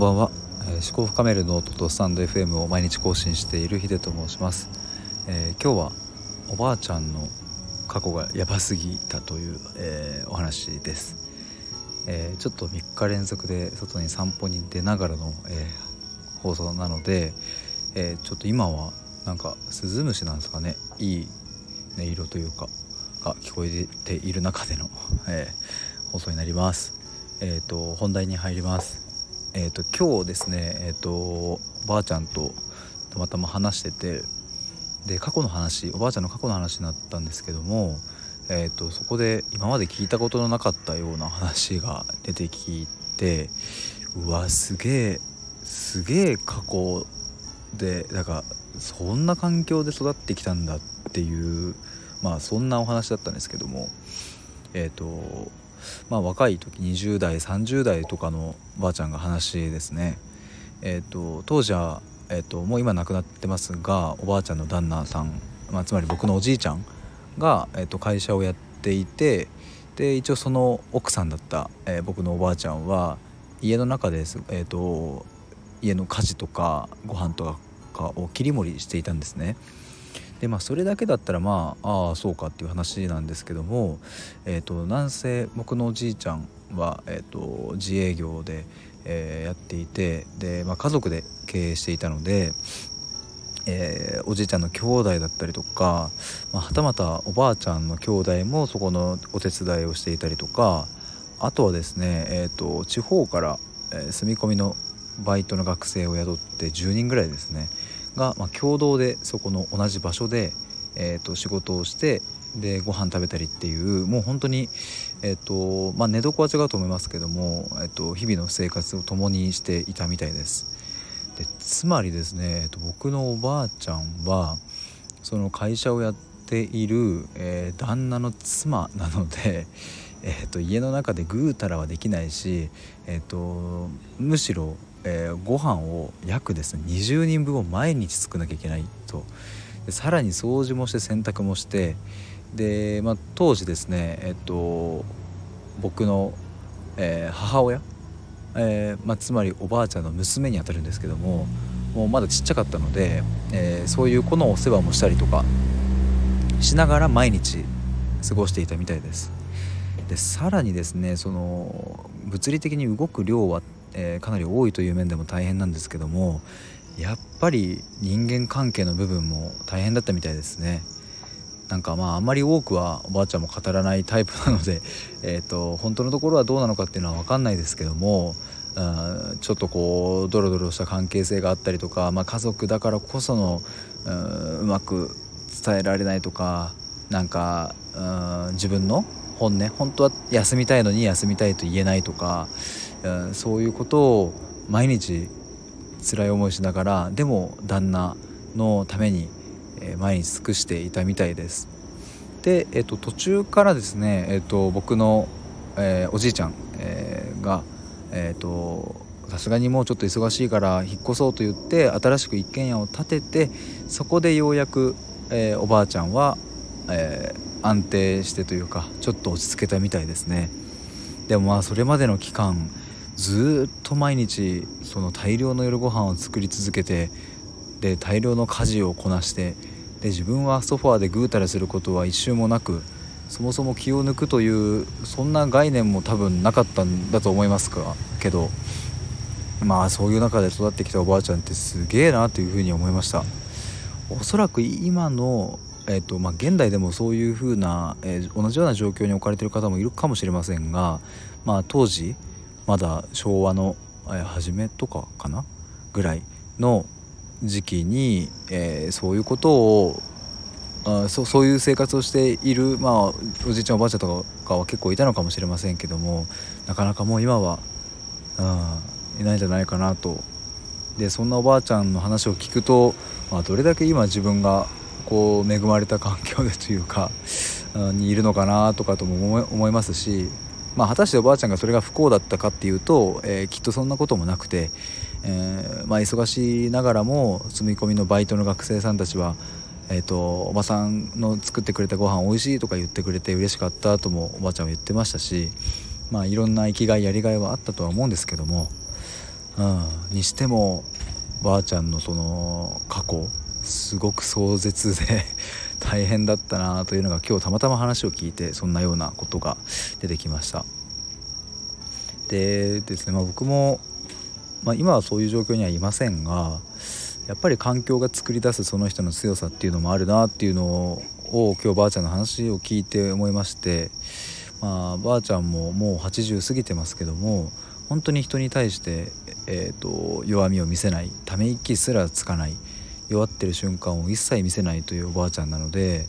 んばんは、えー、思考深めるノートとスタンド FM を毎日更新しているヒデと申します、えー、今日はおばあちゃんの過去がやばすぎたという、えー、お話です、えちょっと3日連続で外に散歩に出ながらの、え放送なので、えちょっと今はなんかスズムシなんですかね。いい音色というかが聞こえている中での、え放送になります。えっ、と本題に入ります。えーと、今日ですねえ、ー、とばあちゃんとたまたま話しててで過去の話おばあちゃんの過去の話になったんですけども、えーと、そこで今まで聞いたことのなかったような話が出てきてうわすげえすげえ過去でだからそんな環境で育ってきたんだっていうまあそんなお話だったんですけどもえっ、ー、とまあ、若い時20代30代とかのばあちゃんが話ですね。えーと、当時は、えーと、もう今亡くなってますがおばあちゃんの旦那さん、まあ、つまり僕のおじいちゃんが、えーと、会社をやっていてで一応その奥さんだった、えー、僕のおばあちゃんは家の中です、えー、と家の家事とかご飯とかを切り盛りしていたんですね。でまあそれだけだったらまあああそうかっていう話なんですけども、えーと、なんせ僕のおじいちゃんは、えーと、自営業で、えー、やっていてで、まあ、家族で経営していたので、えー、おじいちゃんの兄弟だったりとか、まあ、はたまたおばあちゃんの兄弟もそこのお手伝いをしていたりとかあとはですね、えーと、地方から、えー、住み込みのバイトの学生を雇って10人ぐらいですねが、まあ、共同でそこの同じ場所で、えー、と仕事をしてでご飯食べたりっていうもう本当に、えーとまあ、寝床は違うと思いますけども、えー、と日々の生活を共にしていたみたいです。でつまりですね、えー、と僕のおばあちゃんはその会社をやっている、えー、旦那の妻なので、えー、と家の中でぐうたらはできないし、えー、とむしろえー、ご飯を約ですね20人分を毎日作らなきゃいけないと。でさらに掃除もして洗濯もしてで、まあ、当時ですねえっと僕の、えー、母親、えーまあ、つまりおばあちゃんの娘にあたるんですけどももうまだちっちゃかったので、え、そういう子のお世話もしたりとかしながら毎日過ごしていたみたいです。でさらにですねその物理的に動く量はえー、かなり多いという面でも大変なんですけどもやっぱり人間関係の部分も大変だったみたいですね。なんかまああんまり多くはおばあちゃんも語らないタイプなので、えーと、本当のところはどうなのかっていうのは分かんないですけどもうんちょっとこうドロドロした関係性があったりとか、まあ、家族だからこそのうんうまく伝えられないとかなんかうん自分の本音本当は休みたいのに休みたいと言えないとかうんそういうことを毎日辛い思いしながらでも旦那のために、毎日尽くしていたみたいです。で、えっと、途中からですね、えっと、僕の、えー、おじいちゃん、えー、がえっとさすがにもうちょっと忙しいから引っ越そうと言って新しく一軒家を建ててそこでようやく、えー、おばあちゃんは、え安定してというかちょっと落ち着けたみたいですね。でもまあそれまでの期間ずっと毎日その大量の夜ご飯を作り続けてで大量の家事をこなしてで自分はソファーでぐうたらすることは一瞬もなくそもそも気を抜くというそんな概念も多分なかったんだと思いますかけどまあそういう中で育ってきたおばあちゃんってすげえなというふうに思いましたおそらく今のえーとまあ、現代でもそういうふうな、えー、同じような状況に置かれてる方もいるかもしれませんが、まあ、当時まだ昭和の初めとかかなぐらいの時期に、えー、そういうことをあそそういう生活をしている、まあ、おじいちゃんおばあちゃんとかは結構いたのかもしれませんけどもなかなかもう今は、うん、いないんじゃないかなと。でそんなおばあちゃんの話を聞くと、まあ、どれだけ今自分がこう恵まれた環境でというか、にいるのかなとかとも思いますしまあ、果たしておばあちゃんがそれが不幸だったかっていうと、えー、きっとそんなこともなくて、えー、まあ、忙しいながらも住み込みのバイトの学生さんたちは、えーと、おばさんの作ってくれたご飯美味しいとか言ってくれて嬉しかったともおばあちゃんは言ってましたし、まあ、いろんな生きがいやりがいはあったとは思うんですけども、うん、にしてもばあちゃんのその過去すごく壮絶で大変だったなというのが今日たまたま話を聞いてそんなようなことが出てきました。でですね、まあ、僕も、まあ、今はそういう状況にはいませんがやっぱり環境が作り出すその人の強さっていうのもあるなっていうのを今日ばあちゃんの話を聞いて思いまして、まあ、ばあちゃんももう80過ぎてますけども本当に人に対して、えーと、弱みを見せないため息すらつかない弱ってる瞬間を一切見せないというおばあちゃんなので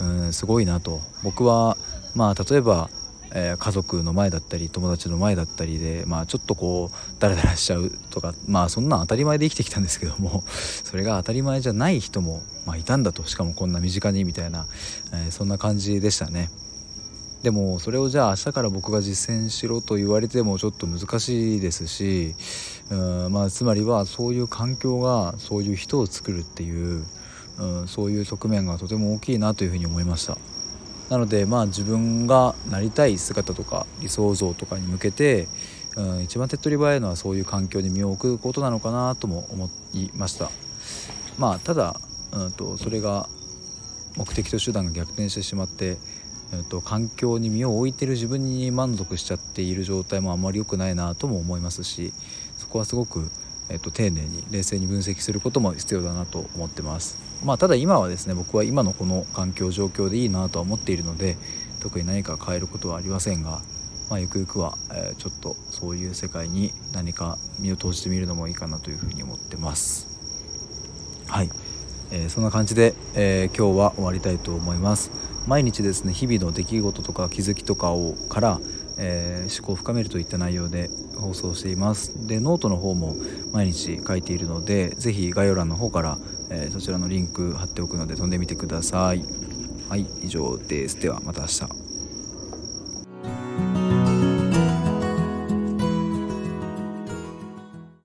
うんすごいなと僕はまあ例えばえー、家族の前だったり友達の前だったりで、まあ、ちょっとこうダラダラしちゃうとかまあそんなん当たり前で生きてきたんですけども それが当たり前じゃない人も、まあ、いたんだとしかもこんな身近にみたいな、えー、そんな感じでしたね。でもそれをじゃあ明日から僕が実践しろと言われてもちょっと難しいですしうんまあつまりはそういう環境がそういう人を作るっていううんそういう側面がとても大きいなというふうに思いました。なのでまあ自分がなりたい姿とか理想像とかに向けてうん一番手っ取り早いのはそういう環境に身を置くことなのかなとも思いました。まあただうんとそれが目的と手段が逆転してしまってえーと、環境に身を置いてる自分に満足しちゃっている状態もあまり良くないなとも思いますしそこはすごく、えーと、丁寧に冷静に分析することも必要だなと思ってます。まあただ今はですね僕は今のこの環境状況でいいなとは思っているので特に何か変えることはありませんが、まあ、ゆくゆくは、えー、ちょっとそういう世界に何か身を投じてみるのもいいかなというふうに思ってます。はい、えー、そんな感じで、えー、今日は終わりたいと思います。毎日ですね日々の出来事とか気づきとかをから、えー、思考を深めるといった内容で放送しています。でノートの方も毎日書いているので是非概要欄の方から、え、そちらのリンク貼っておくので飛んでみてください。はい以上です。ではまた明日。